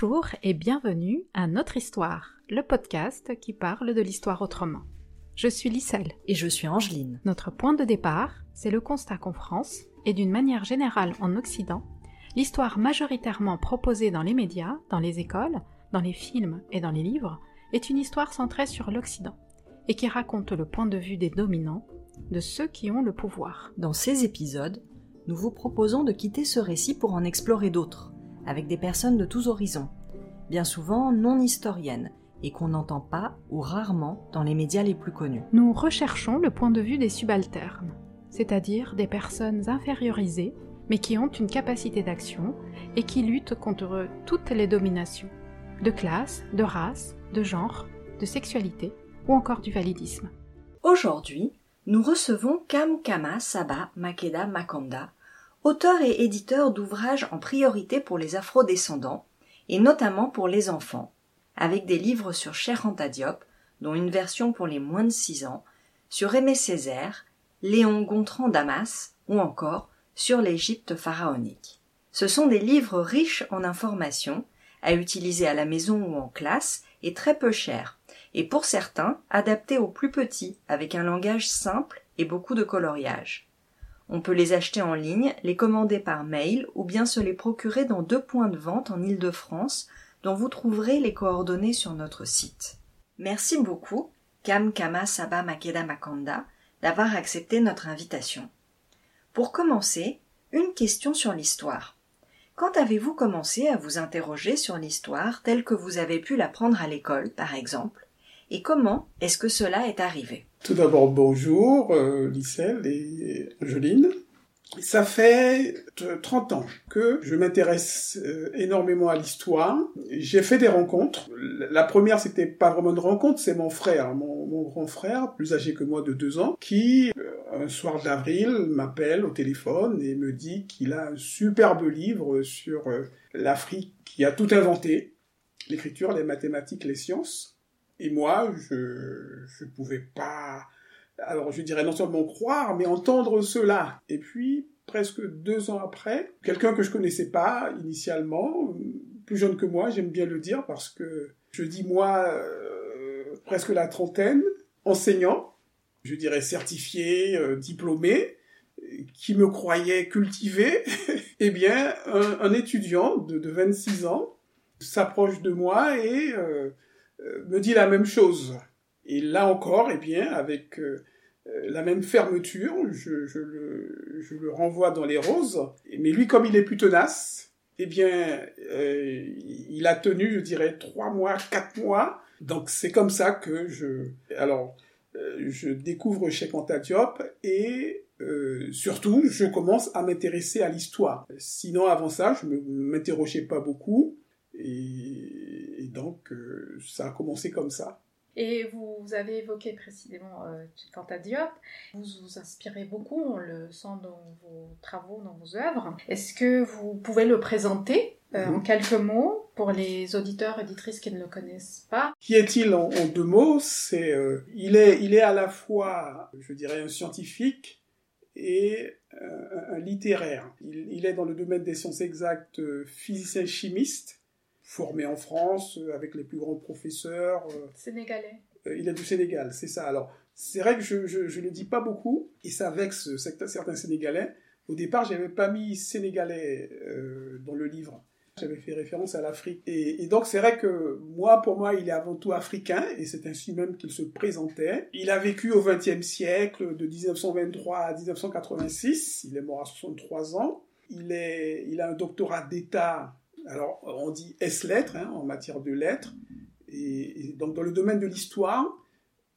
Bonjour et bienvenue à Notre Histoire, le podcast qui parle de l'histoire autrement. Je suis Lisselle. Et je suis Angeline. Notre point de départ, c'est le constat qu'en France, et d'une manière générale en Occident, l'histoire majoritairement proposée dans les médias, dans les écoles, dans les films et dans les livres, est une histoire centrée sur l'Occident, et qui raconte le point de vue des dominants, de ceux qui ont le pouvoir. Dans ces épisodes, nous vous proposons de quitter ce récit pour en explorer d'autres, avec des personnes de tous horizons, bien souvent non historiennes, et qu'on n'entend pas ou rarement dans les médias les plus connus. Nous recherchons le point de vue des subalternes, c'est-à-dire des personnes infériorisées, mais qui ont une capacité d'action et qui luttent contre toutes les dominations, de classe, de race, de genre, de sexualité ou encore du validisme. Aujourd'hui, nous recevons Kam Kama Saba Makeda Makanda, auteur et éditeur d'ouvrages en priorité pour les afro-descendants, et notamment pour les enfants, avec des livres sur Cheikh dont une version pour les moins de 6 ans, sur Aimé Césaire, Léon Gontran Damas, ou encore sur l'Égypte pharaonique. Ce sont des livres riches en informations, à utiliser à la maison ou en classe, et très peu chers, et pour certains adaptés aux plus petits, avec un langage simple et beaucoup de coloriage. On peut les acheter en ligne, les commander par mail ou bien se les procurer dans deux points de vente en Île-de-France dont vous trouverez les coordonnées sur notre site. Merci beaucoup, Kam Kama Saba Makeda Makanda, d'avoir accepté notre invitation. Pour commencer, une question sur l'histoire. Quand avez-vous commencé à vous interroger sur l'histoire telle que vous avez pu l'apprendre à l'école, par exemple? Et comment est-ce que cela est arrivé? Tout d'abord, bonjour, euh, Lisselle et Angeline. Ça fait 30 ans que je m'intéresse euh, énormément à l'histoire. J'ai fait des rencontres. La première, c'était pas vraiment une rencontre, c'est mon frère, mon, mon, grand frère, plus âgé que moi de deux ans, qui, euh, un soir d'avril, m'appelle au téléphone et me dit qu'il a un superbe livre sur euh, l'Afrique qui a tout inventé, l'écriture, les mathématiques, les sciences. Et moi, je je pouvais pas, alors je dirais non seulement croire, mais entendre cela. Et puis, presque deux ans après, quelqu'un que je connaissais pas initialement, plus jeune que moi, j'aime bien le dire parce que je dis moi, euh, presque la trentaine, enseignant, je dirais certifié, euh, diplômé, qui me croyait cultivé, eh bien, un, étudiant de, de, 26 ans s'approche de moi et euh, me dit la même chose. Et là encore, eh bien, avec euh, euh, la même fermeture, je, le, renvoie dans les roses. Mais lui, comme il est plus tenace, eh bien, euh, il a tenu, je dirais, trois mois, quatre mois. Donc c'est comme ça que je, alors, je découvre chez Diop et surtout, je commence à m'intéresser à l'histoire. Sinon, avant ça, je ne m'interrogeais pas beaucoup. Et, et donc, euh, ça a commencé comme ça. Et vous avez évoqué précisément euh, Kanta Diop. Vous vous inspirez beaucoup, on le sent dans vos travaux, dans vos œuvres. Est-ce que vous pouvez le présenter euh, mmh. en quelques mots pour les auditeurs et auditrices qui ne le connaissent pas? Qui est-il en, en, deux mots? C'est euh, il est il est à la fois, je dirais, un scientifique et un littéraire. Il, il, est dans le domaine des sciences exactes, physicien chimiste formé en France euh, avec les plus grands professeurs. Euh, Sénégalais. Euh, il est du Sénégal, c'est ça. Alors, c'est vrai que je, je, je le dis pas beaucoup, et ça vexe certains Sénégalais. Au départ, j'avais pas mis Sénégalais euh, dans le livre. J'avais fait référence à l'Afrique. Et, et, donc, c'est vrai que moi, pour moi, il est avant tout africain, et c'est ainsi même qu'il se présentait. Il a vécu au XXe siècle, de 1923 à 1986. Il est mort à 63 ans. Il, est, il a un doctorat d'État alors, on dit S-lettres hein, en matière de lettres. Et, donc, dans le domaine de l'histoire,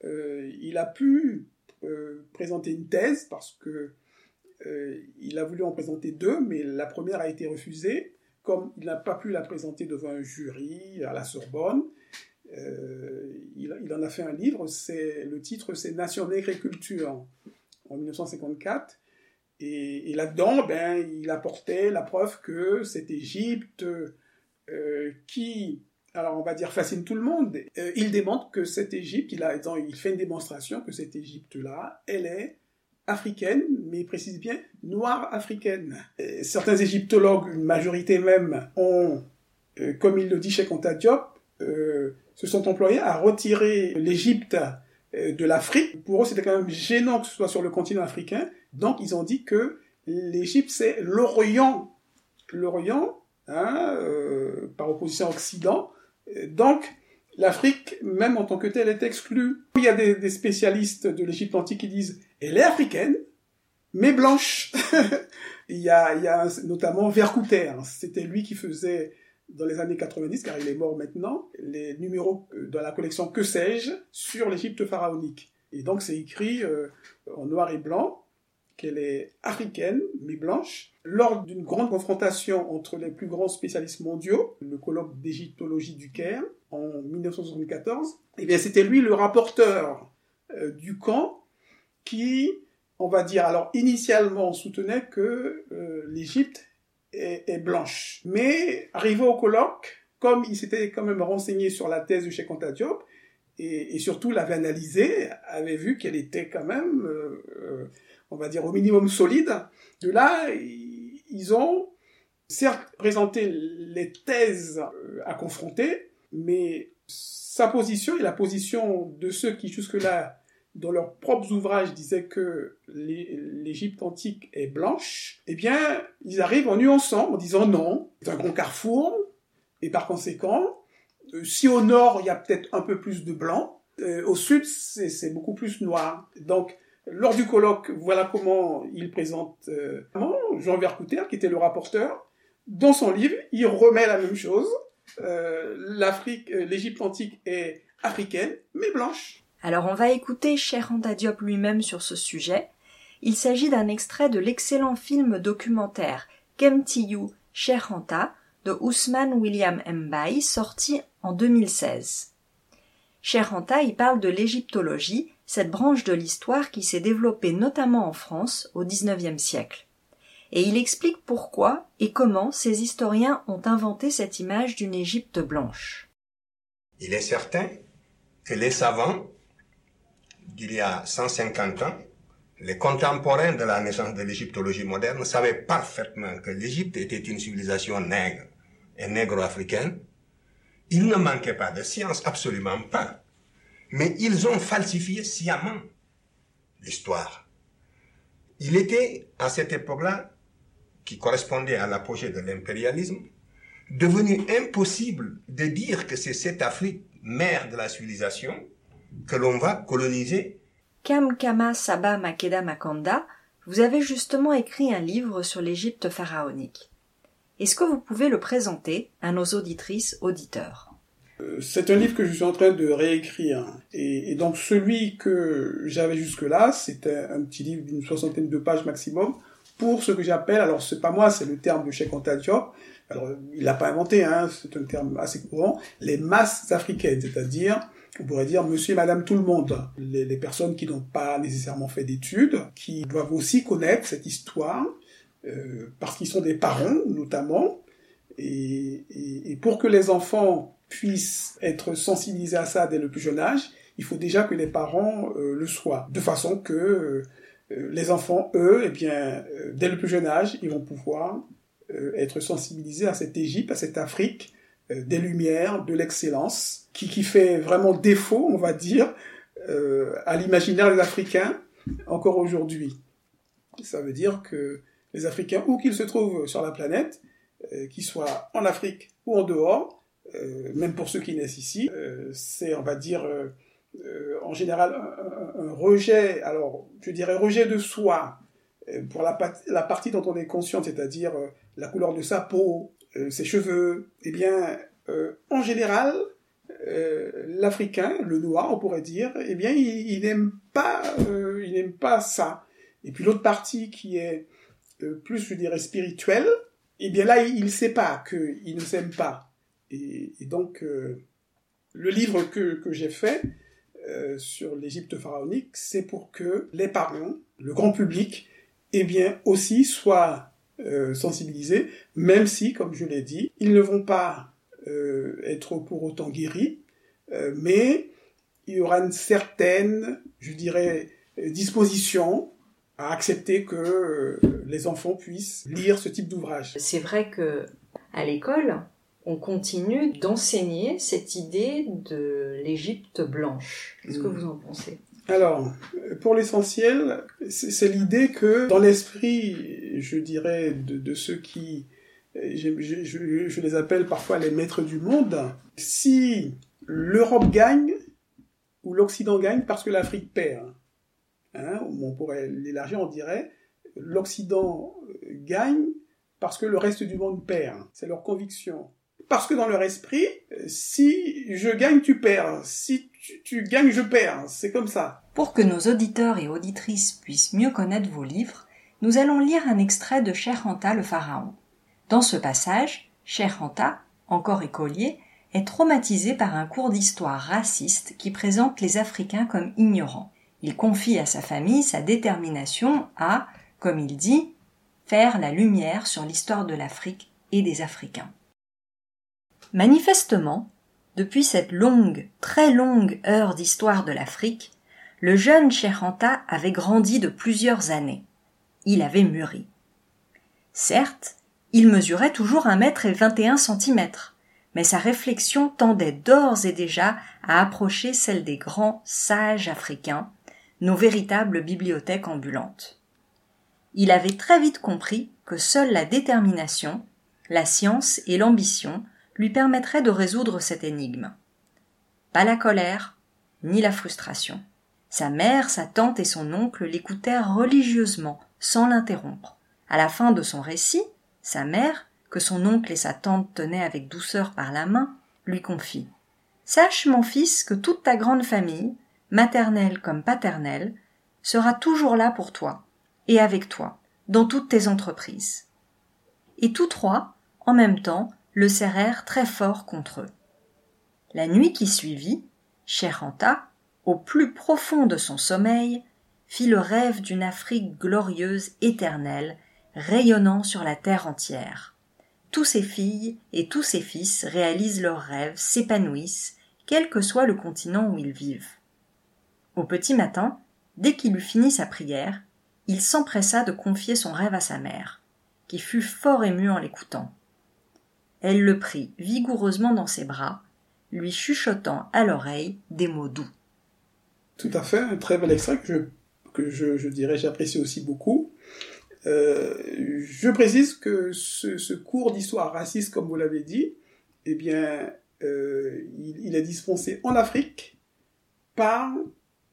euh, il a pu euh, présenter une thèse parce que euh, a voulu en présenter deux, mais la première a été refusée. Comme il n'a pas pu la présenter devant un jury à la Sorbonne, il, en a fait un livre. C'est le titre, c'est Nation nègre et culture en 1954. Et, là-dedans, ben, il apportait la preuve que cette Égypte euh, qui, alors on va dire, fascine tout le monde, euh, il démontre que cette Égypte, il, il fait une démonstration que cette Égypte-là, elle est africaine, mais il précise bien noire africaine. Et certains égyptologues, une majorité même, ont comme il le dit chez Anta Diop, se sont employés à retirer l'Égypte de l'Afrique. Pour eux, c'était quand même gênant que ce soit sur le continent africain. Donc, ils ont dit que l'Égypte, c'est l'Orient. L'Orient, hein, par opposition à Occident. Donc, l'Afrique, même en tant que telle, est exclue. Il y a des, spécialistes de l'Égypte antique qui disent elle est africaine, mais blanche. il, y a, il y a notamment Vercouter, c'était lui qui faisait dans les années 90, car il est mort maintenant, les numéros dans la collection Que sais-je sur l'Égypte pharaonique. Et donc c'est écrit euh, en noir et blanc qu'elle est africaine, mais blanche. Lors d'une grande confrontation entre les plus grands spécialistes mondiaux, le colloque d'égyptologie du Caire, en 1974, eh bien c'était lui le rapporteur euh, du camp qui, on va dire, alors initialement soutenait que euh, l'Égypte est, blanche. Mais arrivé au colloque, comme il s'était quand même renseigné sur la thèse de Cheikh Anta Diop, et, surtout l'avait analysée, avait vu qu'elle était quand même, euh, on va dire, au minimum solide. De là, ils ont certes présenté les thèses à confronter, mais sa position et la position de ceux qui jusque-là, dans leurs propres ouvrages, disaient que l'Égypte antique est blanche, eh bien, ils arrivent en nuançant, en disant non, c'est un grand carrefour, et par conséquent, euh, si au nord, il y a peut-être un peu plus de blanc, euh, au sud, c'est beaucoup plus noir. Donc, lors du colloque, voilà comment il présente euh, Jean Vercouter, qui était le rapporteur. Dans son livre, il remet la même chose, euh, l'Afrique, euh, l'Égypte antique est africaine, mais blanche. Alors on va écouter Cher Diop lui-même sur ce sujet. Il s'agit d'un extrait de l'excellent film documentaire Kemtiyu Cher de Ousmane William Mbaye sorti en 2016. Cher y parle de l'égyptologie, cette branche de l'histoire qui s'est développée notamment en France au XIXe siècle et il explique pourquoi et comment ces historiens ont inventé cette image d'une Égypte blanche. Il est certain que les savants d'il y a 150 ans, les contemporains de la naissance de l'égyptologie moderne, savaient parfaitement que l'Égypte était une civilisation nègre et négro-africaine. Il ne manquait pas de science, absolument pas. Mais ils ont falsifié sciemment l'histoire. Il était, à cette époque-là, qui correspondait à l'apogée de l'impérialisme, devenu impossible de dire que c'est cette Afrique, mère de la civilisation, que l'on va coloniser. Kamkama Saba Makeda Makanda, vous avez justement écrit un livre sur l'Égypte pharaonique. Est-ce que vous pouvez le présenter à nos auditrices, auditeurs? C'est un livre que je suis en train de réécrire. Et, donc celui que j'avais jusque-là, c'était un petit livre d'une soixantaine de pages maximum, pour ce que j'appelle, alors c'est pas moi, c'est le terme de Cheikh Anta alors il l'a pas inventé, hein, c'est un terme assez courant, les masses africaines, c'est-à-dire, on pourrait dire monsieur et madame tout le monde, les, personnes qui n'ont pas nécessairement fait d'études, qui doivent aussi connaître cette histoire, euh, parce qu'ils sont des parents notamment, et, pour que les enfants puissent être sensibilisés à ça dès le plus jeune âge, il faut déjà que les parents euh, le soient, de façon que euh, euh, les enfants, eux, eh bien, dès le plus jeune âge, ils vont pouvoir être sensibilisés à cette Égypte, à cette Afrique, des lumières, de l'excellence, qui, qui fait vraiment défaut, on va dire, à l'imaginaire des Africains encore aujourd'hui. Ça veut dire que les Africains, où qu'ils se trouvent sur la planète, qu'ils soient en Afrique ou en dehors, même pour ceux qui naissent ici, c'est, on va dire, euh, en général un, rejet, alors je dirais rejet de soi euh, pour la, partie dont on est conscient, c'est-à-dire euh, la couleur de sa peau, ses cheveux, eh bien, en général, l'Africain, le noir, on pourrait dire, eh bien, il, n'aime pas, il n'aime pas ça. Et puis l'autre partie qui est plus, je dirais, spirituelle, eh bien là, il ne sait pas qu'il ne s'aime pas. Et, donc, le livre que, que j'ai fait, euh, sur l'Égypte pharaonique, c'est pour que les parents, le grand public, eh bien aussi soient euh, sensibilisés, même si, comme je l'ai dit, ils ne vont pas euh, être pour autant guéris, mais il y aura une certaine, je dirais, disposition à accepter que les enfants puissent lire ce type d'ouvrage. C'est vrai que à l'école, on continue d'enseigner cette idée de l'Égypte blanche. Qu'est-ce que Mm. vous en pensez? Alors, pour l'essentiel, c'est c'est l'idée que dans l'esprit, je dirais, de, de ceux qui, je, je- je- je les appelle parfois les maîtres du monde, si l'Europe gagne ou l'Occident gagne parce que l'Afrique perd, hein, on pourrait l'élargir, on dirait, l'Occident gagne parce que le reste du monde perd. C'est leur conviction. Parce que dans leur esprit, si je gagne, tu perds. Si tu, tu gagnes, je perds. C'est comme ça. Pour que nos auditeurs et auditrices puissent mieux connaître vos livres, nous allons lire un extrait de Cherhanta le pharaon. Dans ce passage, Cherhanta, encore écolier, est traumatisé par un cours d'histoire raciste qui présente les Africains comme ignorants. Il confie à sa famille sa détermination à, comme il dit, faire la lumière sur l'histoire de l'Afrique et des Africains. Manifestement, depuis cette longue, très longue heure d'histoire de l'Afrique, le jeune Cherhanta avait grandi de plusieurs années. Il avait mûri. Certes, il mesurait toujours un mètre et vingt et un centimètres, mais sa réflexion tendait d'ores et déjà à approcher celle des grands sages africains, nos véritables bibliothèques ambulantes. Il avait très vite compris que seule la détermination, la science et l'ambition lui permettraient de résoudre cette énigme. Pas la colère, ni la frustration. Sa mère, sa tante et son oncle l'écoutèrent religieusement, sans l'interrompre. À la fin de son récit, sa mère, que son oncle et sa tante tenaient avec douceur par la main, lui confie. Sache, mon fils, que toute ta grande famille, maternelle comme paternelle, sera toujours là pour toi, et avec toi, dans toutes tes entreprises. Et tous trois, en même temps, le serrèrent très fort contre eux. La nuit qui suivit, Cherhanta, au plus profond de son sommeil, fit le rêve d'une Afrique glorieuse éternelle, rayonnant sur la terre entière. Tous ses filles et tous ses fils réalisent leurs rêves, s'épanouissent, quel que soit le continent où ils vivent. Au petit matin, dès qu'il eut fini sa prière, il s'empressa de confier son rêve à sa mère, qui fut fort émue en l'écoutant. Elle le prit vigoureusement dans ses bras, lui chuchotant à l'oreille des mots doux. Tout à fait, un très bel extrait que je, que dirais j'apprécie aussi beaucoup. Euh, je précise que ce, cours d'histoire raciste, comme vous l'avez dit, eh bien, euh, il, est dispensé en Afrique par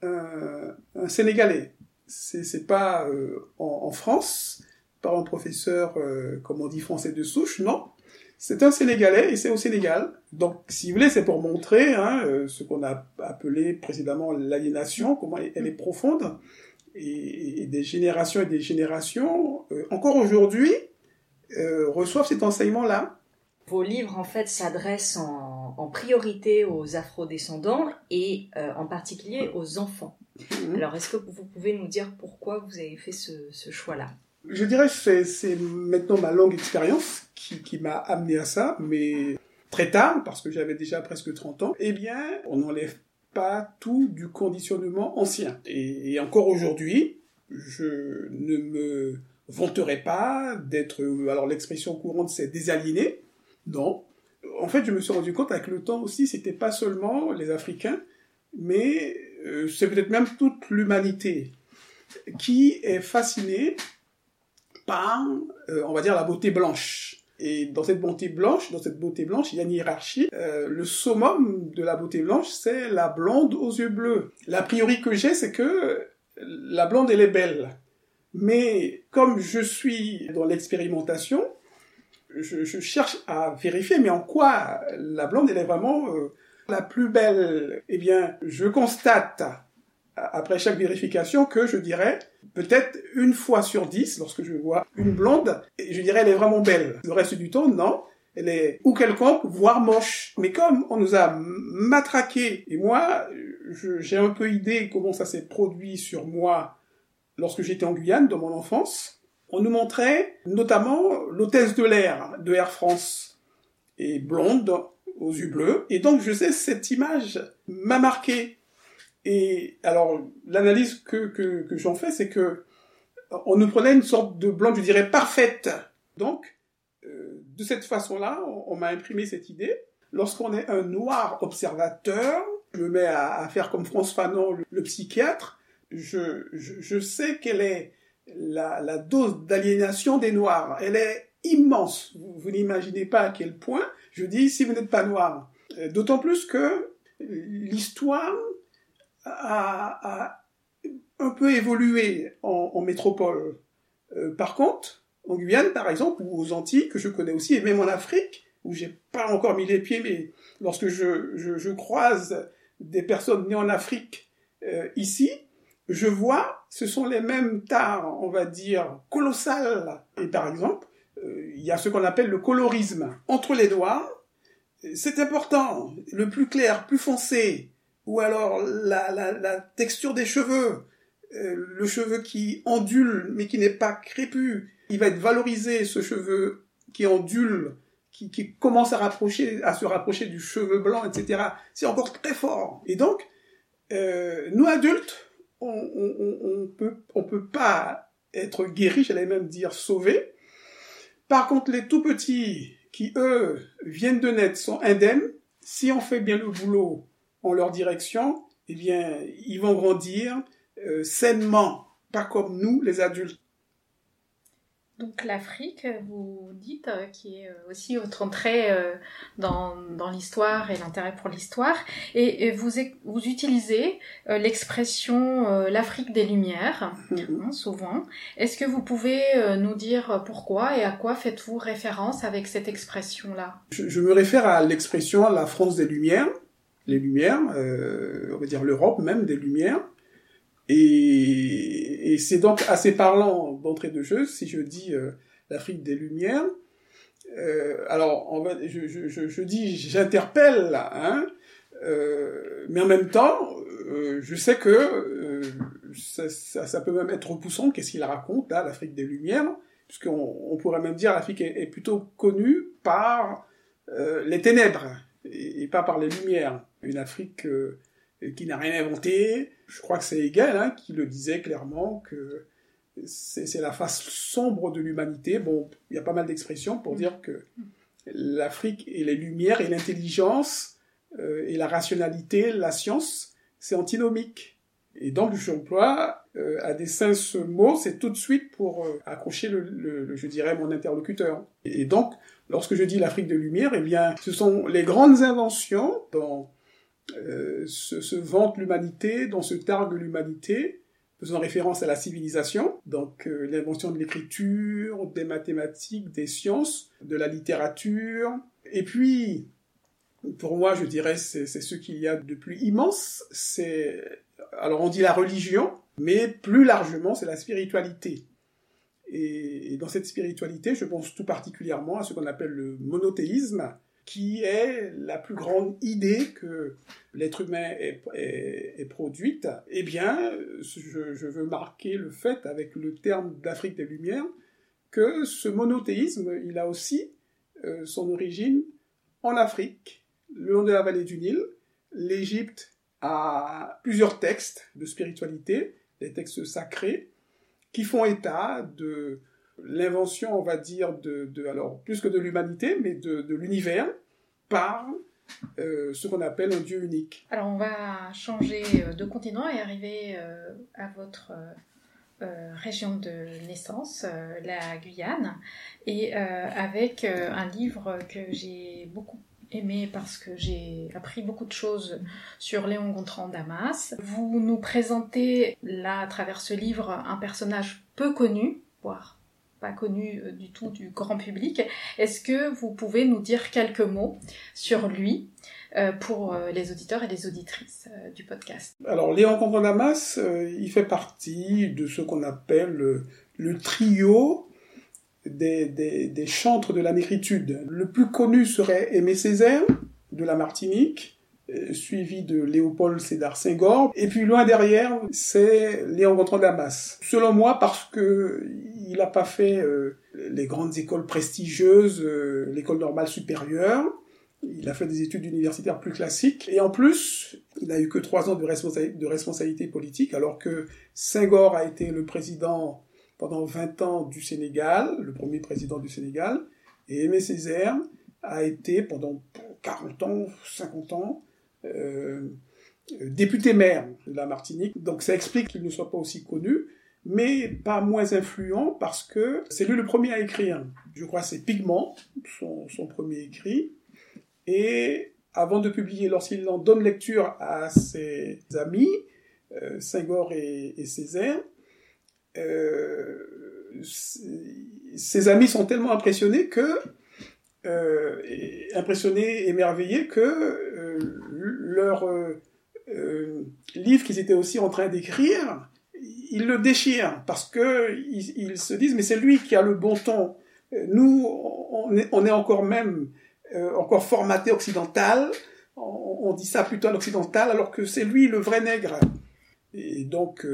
un, Sénégalais. C'est pas euh, en, en, France, par un professeur, comme on dit, français de souche, non. C'est un Sénégalais et c'est au Sénégal. Donc, si vous voulez, c'est pour montrer hein, euh, ce qu'on a appelé précédemment l'aliénation, comment elle est profonde. Et, et, des générations et des générations, euh, encore aujourd'hui, euh, reçoivent cet enseignement-là. Vos livres, en fait, s'adressent en, en, priorité aux afrodescendants et euh, en particulier aux enfants. Mmh. Alors, est-ce que vous pouvez nous dire pourquoi vous avez fait ce, ce choix-là? Je dirais que c'est maintenant ma longue expérience qui, m'a amené à ça, mais très tard, parce que j'avais déjà presque 30 ans, eh bien, on n'enlève pas tout du conditionnement ancien. Et, et encore aujourd'hui, je ne me vanterai pas d'être, alors l'expression courante c'est désaliéné, non. En fait, je me suis rendu compte avec le temps aussi, c'était pas seulement les Africains, mais euh, c'est peut-être même toute l'humanité qui est fascinée par, euh, on va dire, la beauté blanche. Et dans cette beauté blanche, dans cette beauté blanche, il y a une hiérarchie. Euh, le summum de la beauté blanche, c'est la blonde aux yeux bleus. L'a priori que j'ai, c'est que la blonde, elle est belle. Mais comme je suis dans l'expérimentation, je, cherche à vérifier, mais en quoi la blonde, elle est vraiment euh, la plus belle? Eh bien, je constate, après chaque vérification, que je dirais peut-être une fois sur dix, lorsque je vois une blonde, je dirais elle est vraiment belle. Le reste du temps, non. Elle est ou quelconque, voire moche. Mais comme on nous a matraqué, et moi, j'ai un peu idée comment ça s'est produit sur moi lorsque j'étais en Guyane, dans mon enfance, on nous montrait notamment l'hôtesse de l'air de Air France, et blonde, aux yeux bleus. Et donc, je sais, cette image m'a marqué. Et alors, l'analyse que, j'en fais, c'est que on nous prenait une sorte de blonde, je dirais, parfaite. Donc, euh, de cette façon-là, on, m'a imprimé cette idée. Lorsqu'on est un noir observateur, je me mets à, faire comme François Fanon, le, psychiatre, je, sais quelle est la, dose d'aliénation des noirs. Elle est immense. Vous, vous n'imaginez pas à quel point. Je dis, si vous n'êtes pas noir. Euh, d'autant plus que l'histoire a, un peu évolué en, métropole. Euh, par contre, en Guyane, par exemple, ou aux Antilles, que je connais aussi, et même en Afrique, où j'ai pas encore mis les pieds, mais lorsque je, je, croise des personnes nées en Afrique euh, ici, je vois, ce sont les mêmes tares, on va dire, colossales. Et par exemple, euh, il y a ce qu'on appelle le colorisme. Entre les doigts, c'est important. Le plus clair, plus foncé, ou alors la, texture des cheveux, euh, le cheveu qui ondule mais qui n'est pas crépu, il va être valorisé ce cheveu qui ondule, qui, commence à se rapprocher du cheveu blanc, etc. C'est encore très fort. Et donc, euh, nous adultes, on, on, peut, peut pas être guéris, j'allais même dire sauvés. Par contre, les tout petits qui eux viennent de naître sont indemnes. Si on fait bien le boulot en leur direction, eh bien, ils vont grandir euh, sainement, pas comme nous, les adultes. Donc l'Afrique, vous dites, euh, qui est euh, aussi votre entrée dans, dans l'histoire et l'intérêt pour l'histoire, et, vous, vous utilisez l'expression l'Afrique des Lumières, mm-hmm. hein, souvent. Est-ce que vous pouvez nous dire pourquoi et à quoi faites-vous référence avec cette expression-là? Je, je, me réfère à l'expression la France des Lumières, les Lumières, on va dire l'Europe même des Lumières. Et, c'est donc assez parlant d'entrée de jeu si je dis euh, l'Afrique des Lumières. Euh, alors, je, dis, j'interpelle, hein, euh, mais en même temps, euh, je sais que euh, ça, peut même être repoussant. Qu'est-ce qu'il raconte là, l'Afrique des Lumières Puisqu'on on pourrait même dire l'Afrique est, plutôt connue par les ténèbres et, pas par les lumières. Une Afrique qui n'a rien inventé. Je crois que c'est Hegel hein, qui le disait clairement que c'est la face sombre de l'humanité. Bon, il y a pas mal d'expressions pour dire que l'Afrique et les lumières et l'intelligence euh, et la rationalité, la science, c'est antinomique. Et donc j'emploie euh, à dessein ce mot, c'est tout de suite pour euh, accrocher le, le, je dirais, mon interlocuteur. Et, donc, lorsque je dis l'Afrique de lumière, eh bien, ce sont les grandes inventions dans euh, se, vante l'humanité, dont se targue l'humanité, faisant référence à la civilisation, donc euh, l'invention de l'écriture, des mathématiques, des sciences, de la littérature, et puis, pour moi, je dirais, c'est ce qu'il y a de plus immense, c'est, alors on dit la religion, mais plus largement, c'est la spiritualité. Et, et dans cette spiritualité, je pense tout particulièrement à ce qu'on appelle le monothéisme, qui est la plus grande idée que l'être humain est, produite, eh bien, je, veux marquer le fait, avec le terme d'Afrique des Lumières, que ce monothéisme, il a aussi euh, son origine en Afrique, le long de la vallée du Nil. L'Égypte a plusieurs textes de spiritualité, des textes sacrés, qui font état de l'invention, on va dire, de, alors plus que de l'humanité, mais de, l'univers par euh, ce qu'on appelle un Dieu unique. Alors on va changer euh, de continent et arriver euh, à votre région de naissance, la Guyane, et avec un livre que j'ai beaucoup aimé parce que j'ai appris beaucoup de choses sur Léon Gontran Damas. Vous nous présentez là, à travers ce livre, un personnage peu connu, voire pas connu euh, du tout du grand public. Est-ce que vous pouvez nous dire quelques mots sur lui euh, pour euh, les auditeurs et les auditrices du podcast? Alors, Léon Contendamas, il fait partie de ce qu'on appelle le, trio des, des, des, chantres de la négritude. Le plus connu serait Aimé Césaire, de la Martinique, suivi de Léopold Sédar Senghor. Et puis loin derrière, c'est Léon Gontran Damas. Selon moi, parce que il n'a pas fait euh, les grandes écoles prestigieuses, euh, l'école normale supérieure. Il a fait des études universitaires plus classiques. Et en plus, il n'a eu que trois ans de, de responsabilité politique, alors que Senghor a été le président pendant 20 ans du Sénégal, le premier président du Sénégal, Et Aimé Césaire a été pendant 40 ans, 50 ans, euh, député maire de la Martinique. Donc ça explique qu'il ne soit pas aussi connu, mais pas moins influent parce que c'est lui le premier à écrire. Je crois c'est Pigment, son, son premier écrit. Et avant de publier, lorsqu'il en donne lecture à ses amis, euh, Senghor et, Césaire, euh, ses amis sont tellement impressionnés que euh, impressionnés, émerveillés que leur euh, euh, livre qu'ils étaient aussi en train d'écrire, ils le déchirent parce que ils, se disent mais c'est lui qui a le bon ton. Nous, on est, encore même euh, encore formaté occidental. On, dit ça plutôt en occidental alors que c'est lui le vrai nègre. Et donc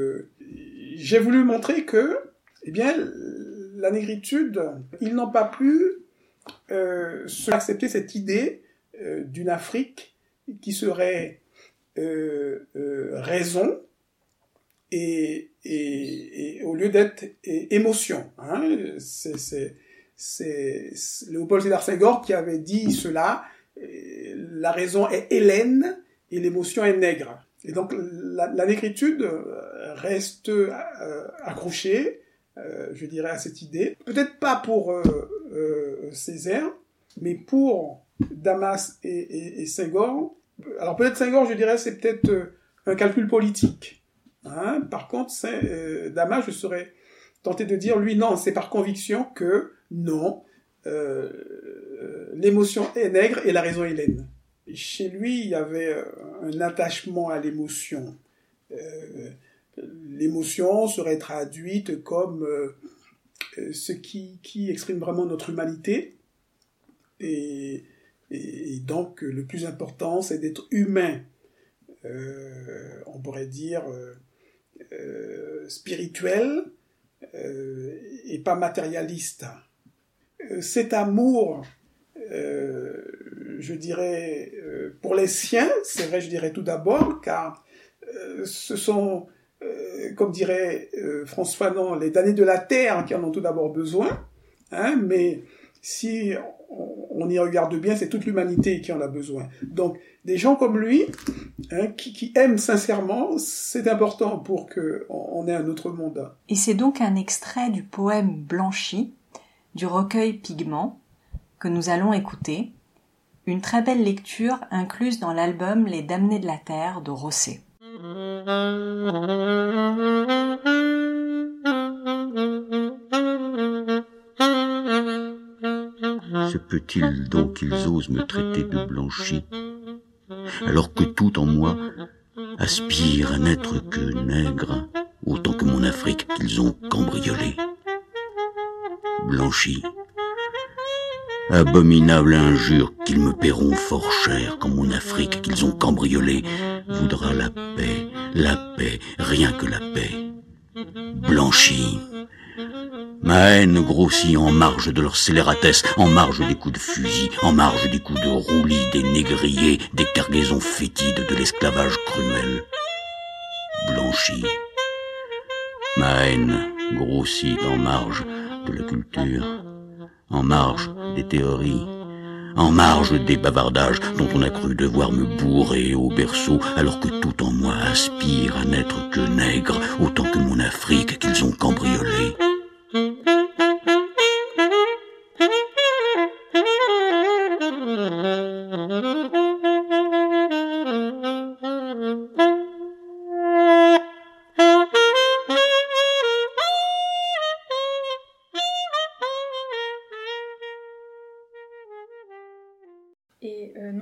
j'ai voulu montrer que, eh bien, la négritude, ils n'ont pas pu accepter cette idée d'une Afrique qui serait euh, euh raison et, au lieu d'être émotion. Hein, c'est Léopold Sédar Senghor qui avait dit cela. La raison est Hélène et l'émotion est nègre. Et donc la, la négritude reste euh, accrochée, je dirais, à cette idée. Peut-être pas pour Césaire, mais pour Damas et, et, et Senghor. Alors peut-être Senghor, je dirais, c'est peut-être un calcul politique. Hein par contre, euh, Damas, je serais tenté de dire, lui, non, c'est par conviction que non, euh, l'émotion est nègre et la raison est laine. Chez lui, il y avait un attachement à l'émotion. Euh, l'émotion serait traduite comme euh, ce qui, qui, exprime vraiment notre humanité. Et, et, donc, le plus important, c'est d'être humain. Euh, on pourrait dire euh, spirituel euh, et pas matérialiste. Cet amour, je dirais, pour les siens, c'est vrai, je dirais tout d'abord, car ce sont comme dirait François Fanon, les damnés de la terre qui en ont tout d'abord besoin, hein, mais si on, y regarde bien, c'est toute l'humanité qui en a besoin. Donc, des gens comme lui, hein, qui, qui, aiment sincèrement, c'est important pour qu'on on ait un autre monde. Et c'est donc un extrait du poème Blanchi, du recueil Pigment, que nous allons écouter, une très belle lecture incluse dans l'album Les Damnés de la Terre de Rosset. Peut-il donc qu'ils osent me traiter de blanchi, alors que tout en moi aspire à n'être que nègre, autant que mon Afrique qu'ils ont cambriolé Blanchi. Abominable injure qu'ils me paieront fort cher quand mon Afrique qu'ils ont cambriolée voudra la paix, la paix, rien que la paix. Blanchie. Ma haine grossit en marge de leur scélératesse, en marge des coups de fusil, en marge des coups de roulis, des négriers, des cargaisons fétides de l'esclavage cruel. Blanchie. Ma haine grossit en marge de la culture, en marge des théories, en marge des bavardages dont on a cru devoir me bourrer au berceau, alors que tout en moi aspire à n'être que nègre, autant que mon Afrique qu'ils ont cambriolée.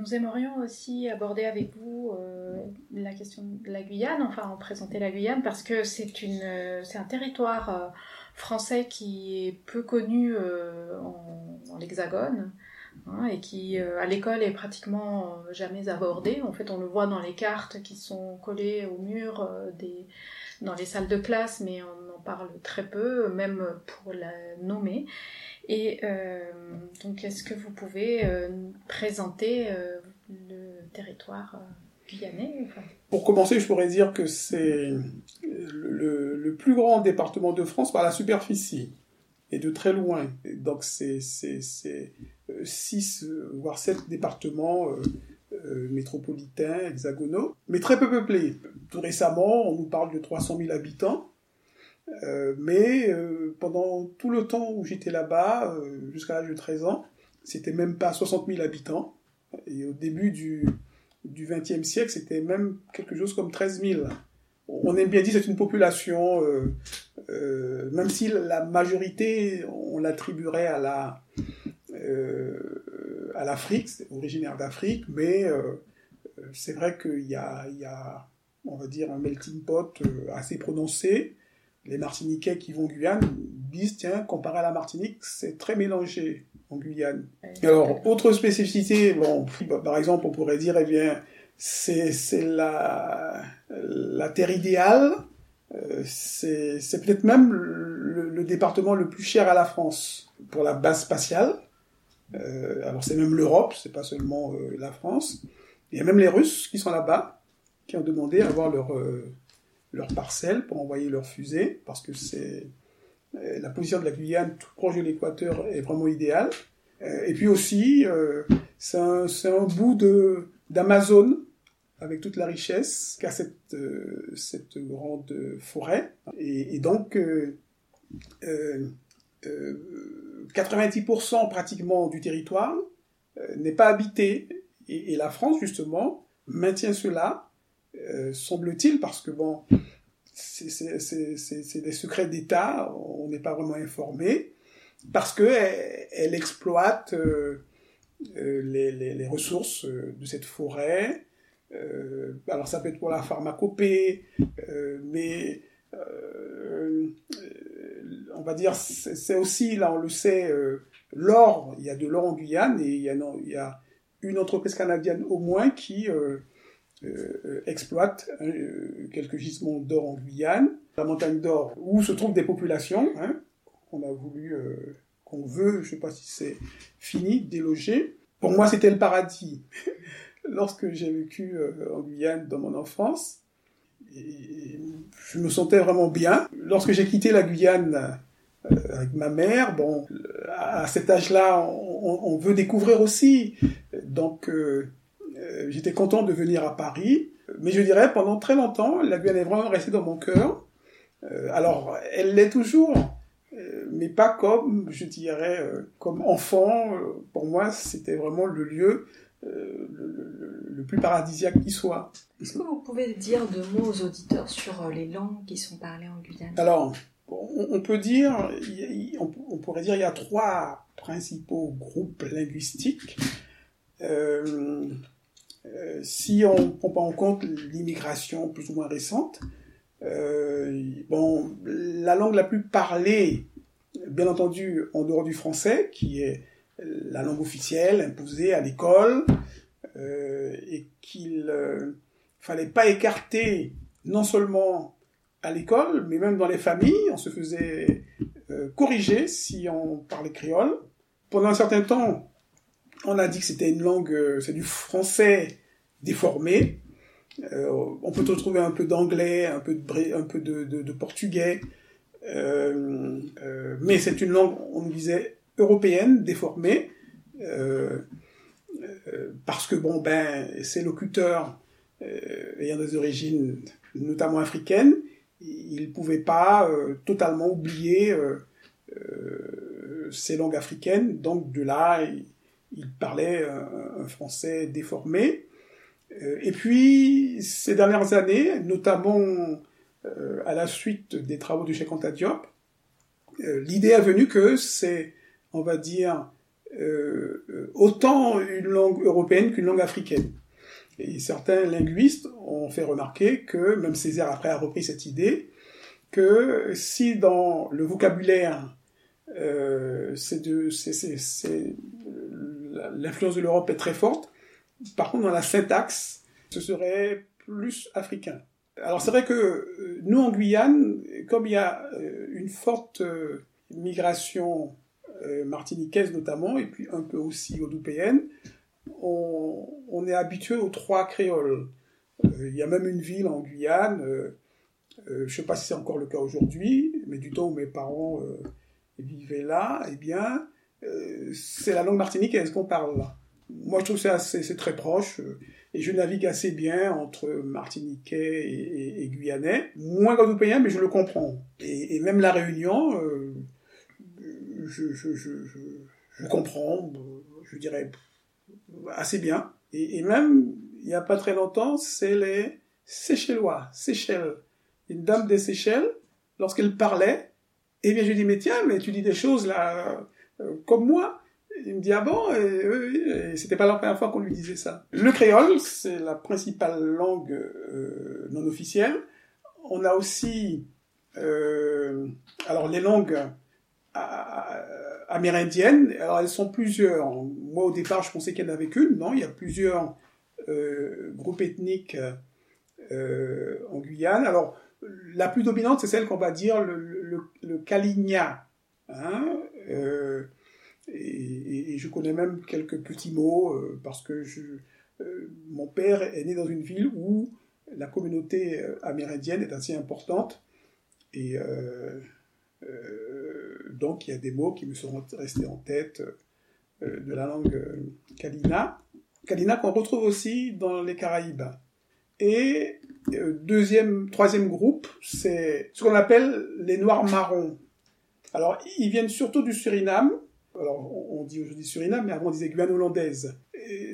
Nous aimerions aussi aborder avec vous euh, la question de la Guyane, enfin présenter la Guyane, parce que c'est c'est un territoire euh, français qui est peu connu euh, en, dans l'Hexagone. Hein, et qui à l'école est pratiquement jamais abordé. En fait, on le voit dans les cartes qui sont collées au mur des, dans les salles de classe, mais on en parle très peu, même pour la nommer. Et euh, donc, est-ce que vous pouvez euh, présenter euh, le territoire guyanais. Pour commencer, je pourrais dire que c'est le, plus grand département de France par la superficie. Et de très loin. Donc c'est six, voire sept départements métropolitains, hexagonaux, mais très peu peuplés. Tout récemment, on nous parle de 300 000 habitants. Euh, mais euh, pendant tout le temps où j'étais là-bas, euh, jusqu'à l'âge de 13 ans, c'était même pas 60 000 habitants. Et au début du, du XXe siècle, c'était même quelque chose comme 13 000. On aime bien dire c'est une population, même si la majorité, on l'attribuerait à la à l'Afrique, originaire d'Afrique, mais c'est vrai qu'il y a, il y a, on va dire, un melting pot assez prononcé les Martiniquais qui vont en Guyane disent, tiens, comparé à la Martinique, c'est très mélangé en Guyane. Alors, autre spécificité, bon, par exemple, on pourrait dire, eh bien, c'est la, la terre idéale, euh, c'est peut-être même le, département le plus cher à la France pour la base spatiale. Euh, alors c'est même l'Europe, c'est pas seulement euh, la France. Il y a même les Russes qui sont là-bas, qui ont demandé à avoir leur, leur parcelle pour envoyer leurs fusées, parce que c'est euh, la position de la Guyane tout proche de l'équateur est vraiment idéale. Euh, et puis aussi, euh, c'est un, un, bout de d'Amazon avec toute la richesse qu'a cette, cette grande forêt. Et, donc, 90% pratiquement du territoire n'est pas habité. Et, la France, justement, maintient cela euh, semble-t-il, parce que bon, c'est des secrets d'État, on n'est pas vraiment informé, parce que elle, exploite euh, euh, les, les, ressources de cette forêt. Alors ça peut être pour la pharmacopée, mais on va dire c'est aussi là on le sait l'or. Il y a de l'or en Guyane et il y a, une entreprise canadienne au moins qui euh, exploite euh, quelques gisements d'or en Guyane, la montagne d'or, où se trouvent des populations hein, qu'on a voulu, euh, qu'on veut, je ne sais pas si c'est fini, déloger. Pour moi, c'était le paradis. Lorsque j'ai vécu en Guyane dans mon enfance, je me sentais vraiment bien. Lorsque j'ai quitté la Guyane avec ma mère, bon, à cet âge-là, on, veut découvrir aussi. Donc, euh, j'étais content de venir à Paris, mais je dirais pendant très longtemps, la Guyane est vraiment restée dans mon cœur. Euh, alors, elle l'est toujours, euh, mais pas comme, je dirais, comme enfant. pour moi, c'était vraiment le lieu le, plus paradisiaque qui soit. Est-ce que vous pouvez dire deux mots aux auditeurs sur les langues qui sont parlées en Guyane? Alors, on, peut dire, on, pourrait dire, il y a trois principaux groupes linguistiques. Euh, euh, si on prend pas en compte l'immigration plus ou moins récente, euh, bon, la langue la plus parlée, bien entendu, en dehors du français, qui est la langue officielle imposée à l'école, euh, et qu'il euh, fallait pas écarter non seulement à l'école, mais même dans les familles, on se faisait euh, corriger si on parlait créole. Pendant un certain temps, on a dit que c'était une langue, euh, c'est du français déformé. On peut retrouver un peu d'anglais, un peu de, un peu de, portugais, euh, mais c'est une langue, on disait, européenne, déformée, parce que bon ben, ces locuteurs ayant des origines notamment africaines, ils ne pouvaient pas totalement oublier ces langues africaines, donc de là, il parlait un, français déformé. Euh, et puis, ces dernières années, notamment euh, à la suite des travaux du Cheikh Anta Diop, euh, l'idée est venue que c'est, on va dire, autant une langue européenne qu'une langue africaine. Et certains linguistes ont fait remarquer que, même Césaire après a repris cette idée, que si dans le vocabulaire, c'est, l'influence de l'Europe est très forte. Par contre, dans la syntaxe, ce serait plus africain. Alors c'est vrai que euh, nous en Guyane, comme il y a euh, une forte euh, migration martiniquaise notamment, et puis un peu aussi guadeloupéenne, on, est habitué aux trois créoles. il y a même une ville en Guyane, je ne sais pas si c'est encore le cas aujourd'hui, mais du temps où mes parents vivaient là, eh bien, euh, c'est la langue martiniquaise qu'on parle là. Moi, je trouve que c'est très proche. Euh, et je navigue assez bien entre martiniquais et, guyanais. Moins guadeloupéen, mais je le comprends. Et, même la Réunion, euh, je, je, je, je, comprends, je dirais, assez bien. Et, même, il n'y a pas très longtemps, c'est les Seychellois, Seychelles. Une dame des Seychelles, lorsqu'elle parlait, eh bien, je dis, mais tiens, mais tu dis des choses là, euh, comme moi. Il me dit, ah bon, et, c'était pas la première fois qu'on lui disait ça. Le créole, c'est la principale langue euh, non officielle. On a aussi, euh, alors les langues amérindiennes, alors elles sont plusieurs. Moi au départ je pensais qu'il n'y en avait qu'une, non, il y a plusieurs groupes ethniques en Guyane. Alors la plus dominante c'est celle qu'on va dire le, le, Kaligna. Hein, euh, et, je connais même quelques petits mots euh, parce que euh, mon père est né dans une ville où la communauté amérindienne est assez importante. Et donc il y a des mots qui me sont restés en tête de la langue Kalina. Kalina qu'on retrouve aussi dans les Caraïbes. Et deuxième, troisième groupe, c'est ce qu'on appelle les Noirs marrons. Alors, ils viennent surtout du Suriname. Alors, on dit aujourd'hui Suriname, mais avant on disait Guyane hollandaise.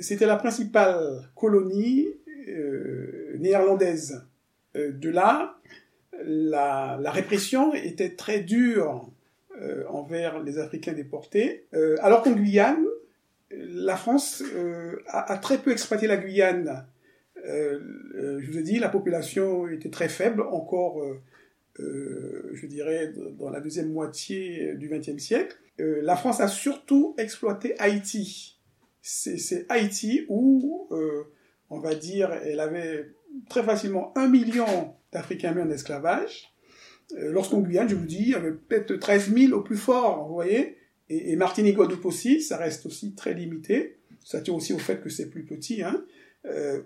C'était la principale colonie euh, néerlandaise. Euh, de là, la, répression était très dure euh, envers les Africains déportés. alors qu'en Guyane, la France a, a, très peu exploité la Guyane. je vous ai dit, la population était très faible, encore euh, je dirais, dans la deuxième moitié du XXe siècle, euh, la France a surtout exploité Haïti. C'est Haïti où, euh, on va dire, elle avait très facilement un million d'Africains mis en esclavage. Lorsqu'on Guyane, je vous dis, il y avait peut-être 13 000 au plus fort, vous voyez. Et, Martinique Guadeloupe aussi, ça reste aussi très limité. Ça tient aussi au fait que c'est plus petit, hein.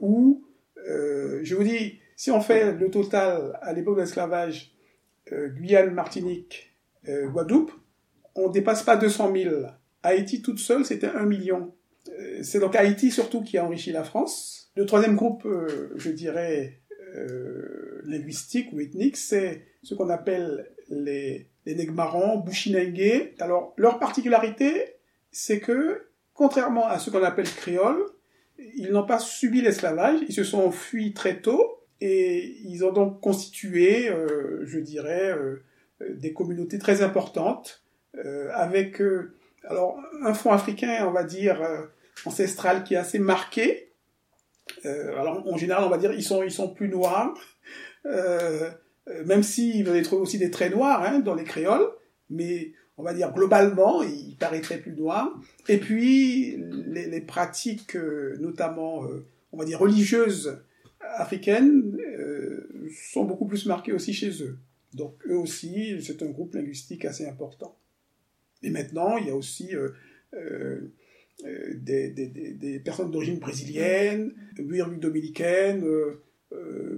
où, je vous dis, si on fait le total à l'époque de l'esclavage euh, Guyane, Martinique, euh, Guadeloupe, on dépasse pas 200 000. Haïti toute seule, c'était 1 million. Euh, c'est donc Haïti surtout qui a enrichi la France. Le troisième groupe, je dirais, linguistique ou ethnique, c'est ce qu'on appelle les, les Negmarans, Bushinengue. Alors, leur particularité, c'est que, contrairement à ce qu'on appelle créole, ils n'ont pas subi l'esclavage, ils se sont enfuis très tôt, et ils ont donc constitué, euh, je dirais, euh, des communautés très importantes, euh, avec alors un fond africain, on va dire, ancestral qui est assez marqué. Alors en général, on va dire, ils sont, ils sont plus noirs, même s'il va y trouver aussi des traits noirs hein, dans les créoles, mais on va dire globalement, il paraîtrait plus noir. Et puis les, pratiques, notamment, on va dire religieuses, africaines euh, sont beaucoup plus marquées aussi chez eux. Donc eux aussi, c'est un groupe linguistique assez important. Et maintenant, il y a aussi euh, euh, des, des, des, personnes d'origine brésilienne, dominicaine,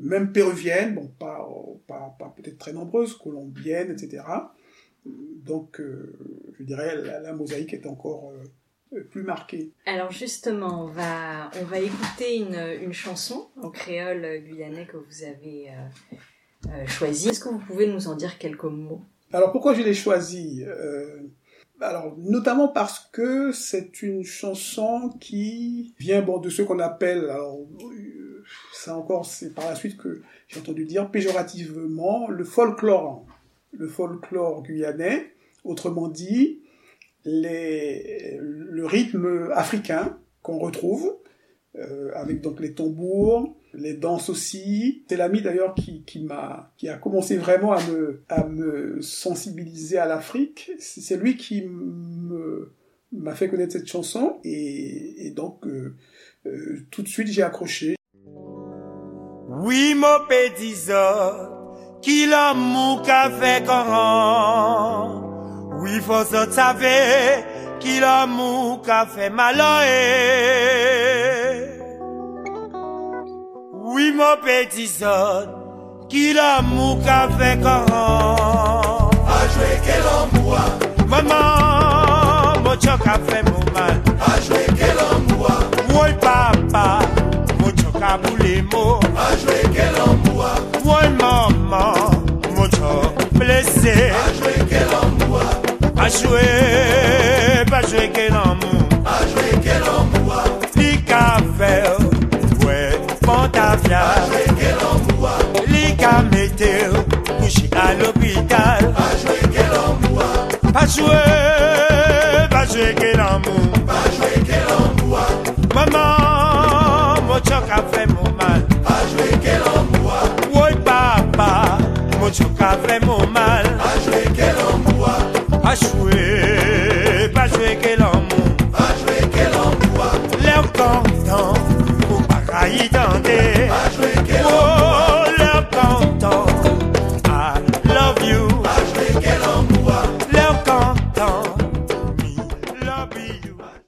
même péruvienne, bon, pas, pas, pas peut-être très nombreuses, colombienne, etc. Donc, je dirais, la, la, mosaïque est encore plus marqué. Alors justement, on va, on va écouter une, une chanson en créole guyanais que vous avez euh, euh, choisie. Est-ce que vous pouvez nous en dire quelques mots? Alors pourquoi je l'ai choisie? Euh, alors, notamment parce que c'est une chanson qui vient bon, de ce qu'on appelle, alors ça encore, c'est par la suite que j'ai entendu dire péjorativement, le folklore. Le folklore guyanais, autrement dit, les, le rythme africain qu'on retrouve, euh, avec donc les tambours, les danses aussi. C'est l'ami d'ailleurs qui, qui m'a qui a commencé vraiment à me à me sensibiliser à l'Afrique. C'est lui qui me m'a fait connaître cette chanson et, et donc euh, euh, tout de suite j'ai accroché. Oui mon petit qui l'amour qu'a fait Oui, faut se savoir qui l'amour qu'a fait malheur. Oui, mon petit son, qui l'amour qu'a fait quand. A joué quel amour, Maman, mochoka fait mon mal. Ajwe kelambua, Woi papa, mochoka boule mo. ajwe kelambua, Woi maman, mocho blessé. ajwe kelambua, A jouer, pas jouer que l'amour. ajwe kelambua, Li café, ouais, jouer que l'amour. ajwe kelambua, Maman, mochoka fait mon mal. Oui, papa, mochoka fait mon mal. ajwe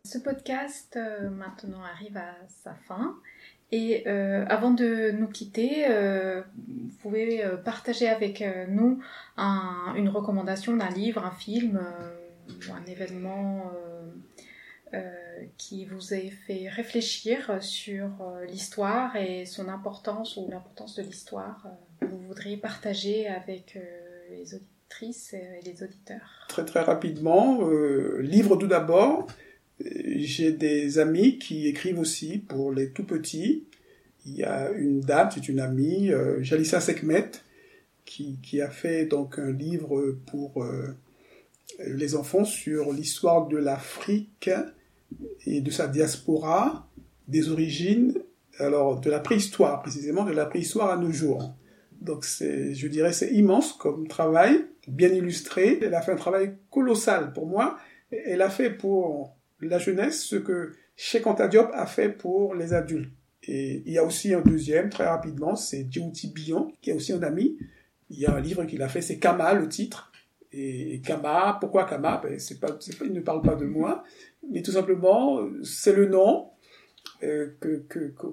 Ce podcast euh, maintenant arrive à sa fin. Et euh, avant de nous quitter, euh, vous pouvez partager avec nous un- une recommandation d'un livre, un film un événement qui vous ait fait réfléchir sur euh, l'histoire et son importance ou l'importance de l'histoire euh, que vous voudriez partager avec euh, les auditrices et les auditeurs. Très très rapidement, livre tout d'abord. J'ai des amis qui écrivent aussi pour les tout petits. Il y a une dame, c'est une amie, euh, Jalissa Sekmet, qui, qui a fait donc un livre pour les enfants sur l'histoire de l'Afrique et de sa diaspora, des origines, alors de la préhistoire précisément, de la préhistoire à nos jours. Donc je dirais, c'est immense comme travail, bien illustré. Elle a fait un travail colossal pour moi. Elle a fait pour la jeunesse ce que Cheikh Anta Diop a fait pour les adultes. Et il y a aussi un deuxième, très rapidement, c'est Djouti Bion, qui est aussi un ami. Il y a un livre qu'il a fait, c'est Kama, le titre. Et Kama, pourquoi Kama? Ben, Il ne parle pas de moi, mais tout simplement, c'est le nom euh,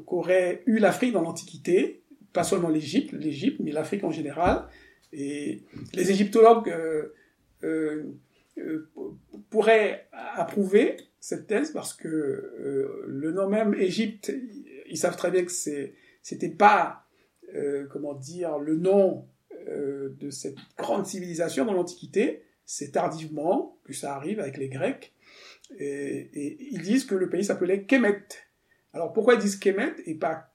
qu'aurait eu l'Afrique dans l'Antiquité, pas seulement l'Égypte, l'Égypte, mais l'Afrique en général. Et les égyptologues euh, euh, euh, pourraient approuver cette thèse parce que le nom même Égypte, ils savent très bien que c'était pas, comment dire, le nom de cette grande civilisation dans l'Antiquité. C'est tardivement que ça arrive avec les Grecs. Et, ils disent que le pays s'appelait Kemet. Alors pourquoi ils disent Kemet et pas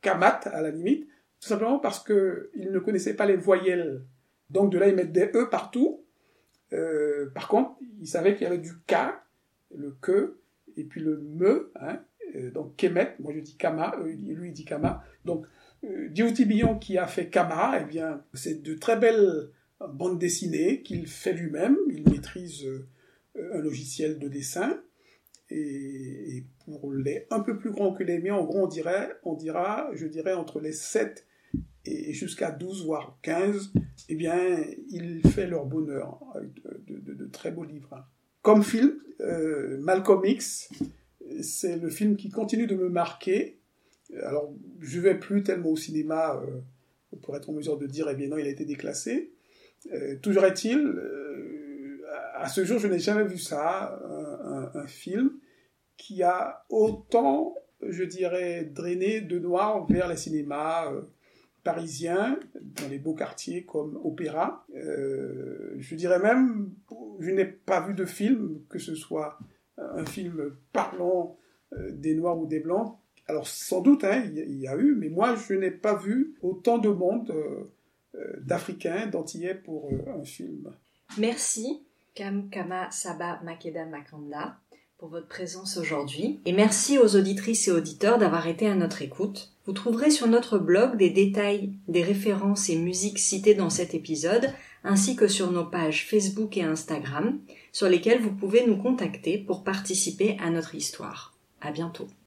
Kamat à la limite? Tout simplement parce qu'ils ne connaissaient pas les voyelles. Donc de là, ils mettent des E partout. Euh, par contre, ils savaient qu'il y avait du K, le que, et puis le me. Hein, Euh, donc Kemet, moi je dis Kama, lui il dit Kama. Donc euh, Djibouti Billon qui a fait Kama, eh bien c'est de très belles bandes dessinées qu'il fait lui-même. Il maîtrise un logiciel de dessin. Et, pour les un peu plus grands que les miens, en gros, on dirait, on dira, je dirais entre les 7 et jusqu'à 12 voire 15, eh bien, il fait leur bonheur avec de, de- très beaux livres. Comme film, euh, Malcolm X, c'est le film qui continue de me marquer. Alors, je vais plus tellement au cinéma euh, pour être en mesure de dire, eh bien non, il a été déclassé. Euh, toujours est-il, euh, à ce jour, je n'ai jamais vu ça, un, film qui a autant, je dirais, drainé de noirs vers les cinémas euh, parisiens, dans les beaux quartiers comme Opéra. Euh, je dirais même, je n'ai pas vu de film, que ce soit un film parlant euh, des noirs ou des blancs. Alors sans doute, hein, il y, y a eu, mais moi je n'ai pas vu autant de monde d'Africains, d'Antillais pour un film. Merci, Kam Kama Saba Makeda Makanda, pour votre présence aujourd'hui. Et merci aux auditrices et auditeurs d'avoir été à notre écoute. Vous trouverez sur notre blog des détails, des références et musiques citées dans cet épisode, ainsi que sur nos pages Facebook et Instagram, sur lesquelles vous pouvez nous contacter pour participer à notre histoire. À bientôt.